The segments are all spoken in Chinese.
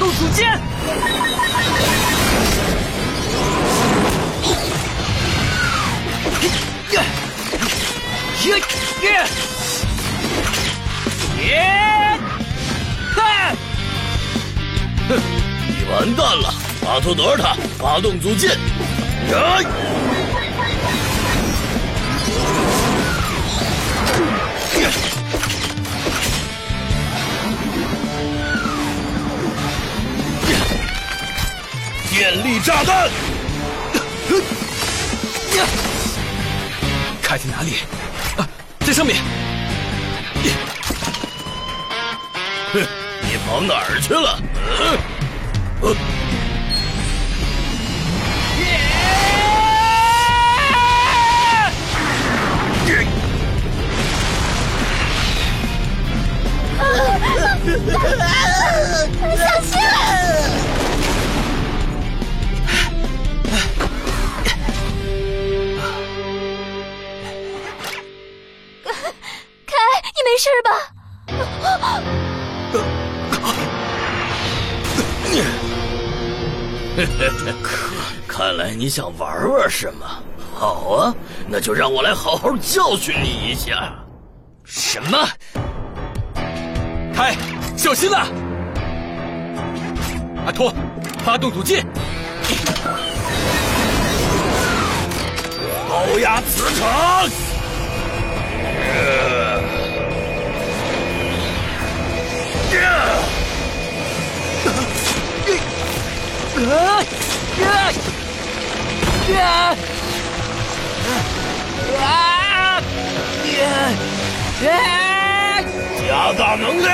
发动主剑！耶耶耶！耶！哈！你完蛋了，阿托德尔塔，发动组剑！呀！电力炸弹！呀！开在哪里？啊，在上面！哼，你跑哪儿去了？嗯，呃，小心！事吧？看来你想玩玩是吗？好啊，那就让我来好好教训你一下。什么？开，小心了！阿托，发动阻击！高压磁场！加大能量！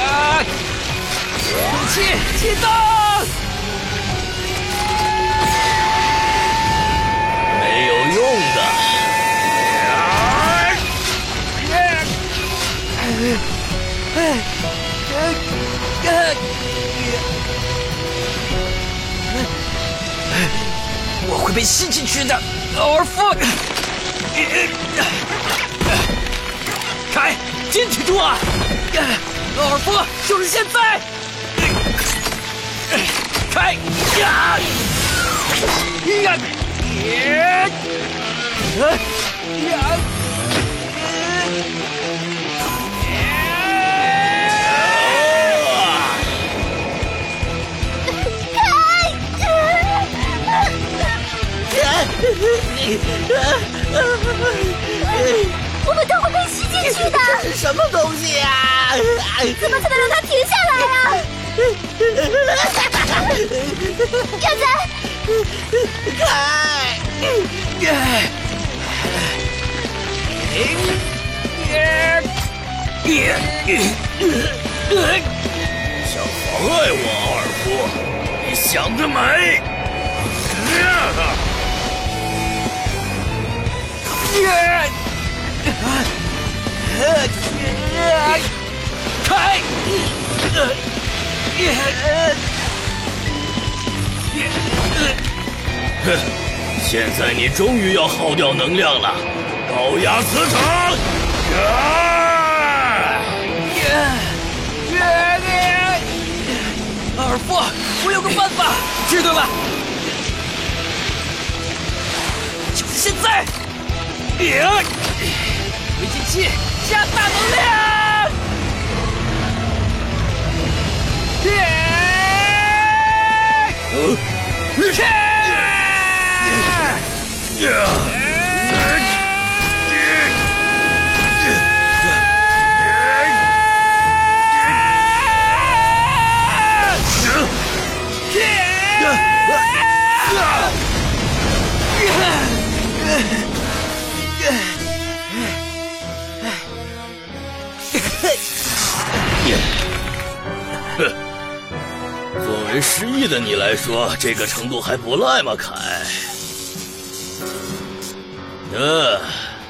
啊！武器启动！被吸进去的，劳尔夫！开，坚持住啊！劳尔夫，就是现在！开！呀！呀！呀！呀！你，我们都会被吸进去的。这是什么东西啊？怎么才能让它停下来啊？亚森，开，别，妨碍我，二哥，你想得美！开！哼，现在你终于要耗掉能量了，高压磁场！啊！阿尔夫，我有个办法，知道了，就是现在！推进器加大能量！作来说，这个程度还不赖嘛，凯？呃，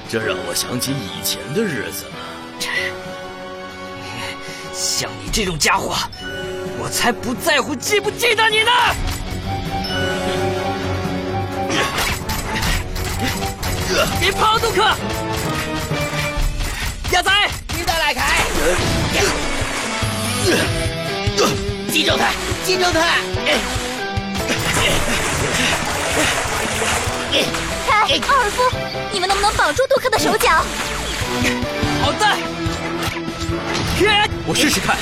这让我想起以前的日子了。像你这种家伙，我才不在乎记不记得你呢！别跑，杜克！亚仔，你再来开！击中他！击中他！凯，奥尔夫，你们能不能绑住杜克的手脚？好的，我试试看。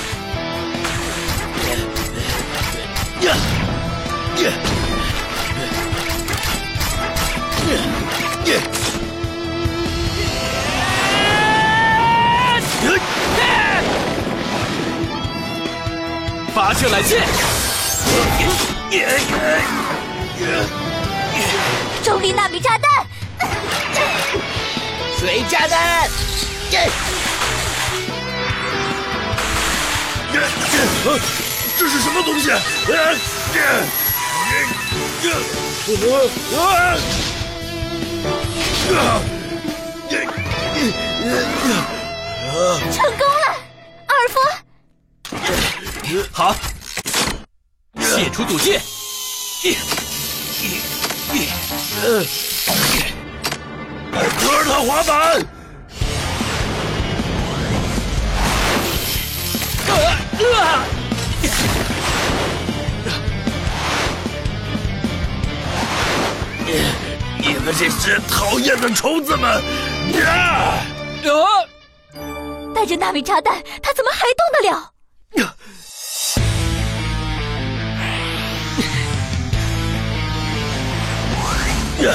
发射来剑！重力纳米炸弹！水炸弹！这是什么东西？成功了，奥尔夫！好，卸除阻戒。德尔塔滑板！你们这些讨厌的虫子们！呀！带着纳米炸弹，他怎么还动得了？呀！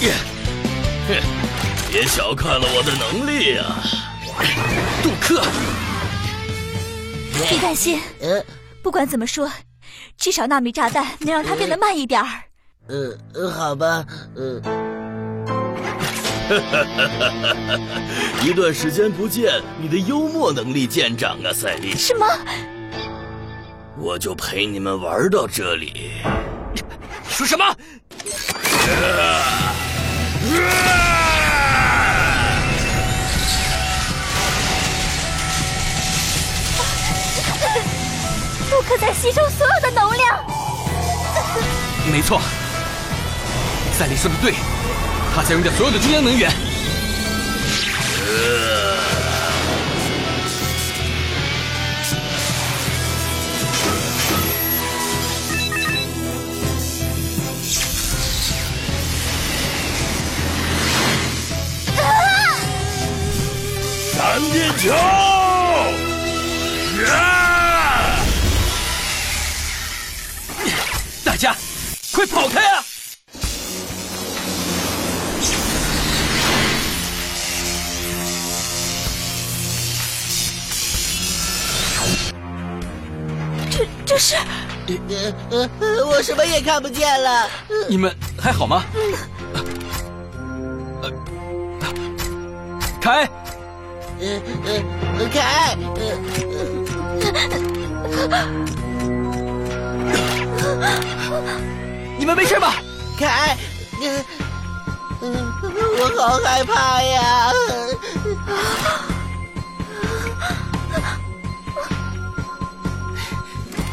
呀！哼，别小看了我的能力啊、杜克，别担心，呃不管怎么说，至少纳米炸弹能让它变得慢一点儿。呃，呃好吧，呃，一段时间不见，你的幽默能力见长啊，赛丽。什么？我就陪你们玩到这里。说什么？杜克在吸收所有的能量。没错，赛里说的对，他想用掉所有的中央能源。闪球！大家，快跑开啊！这这是……呃呃呃，我什么也看不见了。你们还好吗？嗯、开。呃呃，凯，你们没事吧？凯，呃呃，我好害怕呀！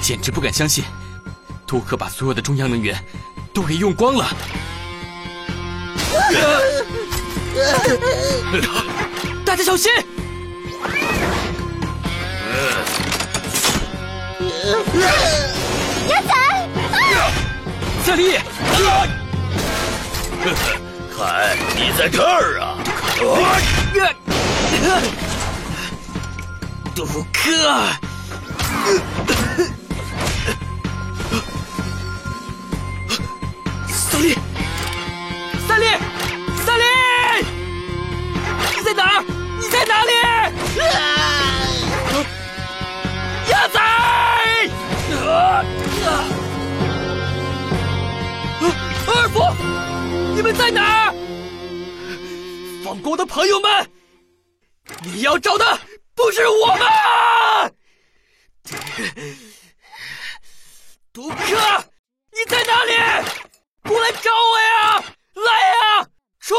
简直不敢相信，杜克把所有的中央能源都给用光了。大家小心！鸭仔，赛利，凯，你在这儿啊！杜克，在哪儿？放过的朋友们！你要找的不是我们！毒客，你在哪里？过来找我呀！来呀！出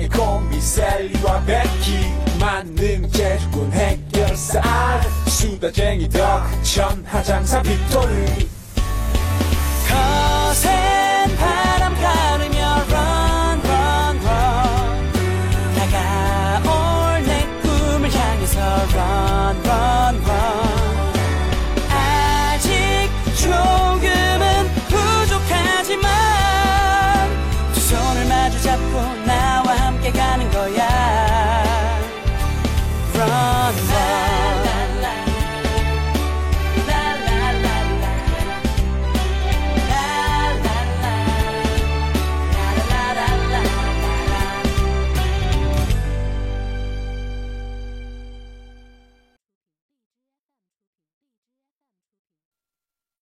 세상의 고민 셀리와 베키 만능 재주꾼 해결사 알 수다쟁이 덕 천하장사 빅토리 가세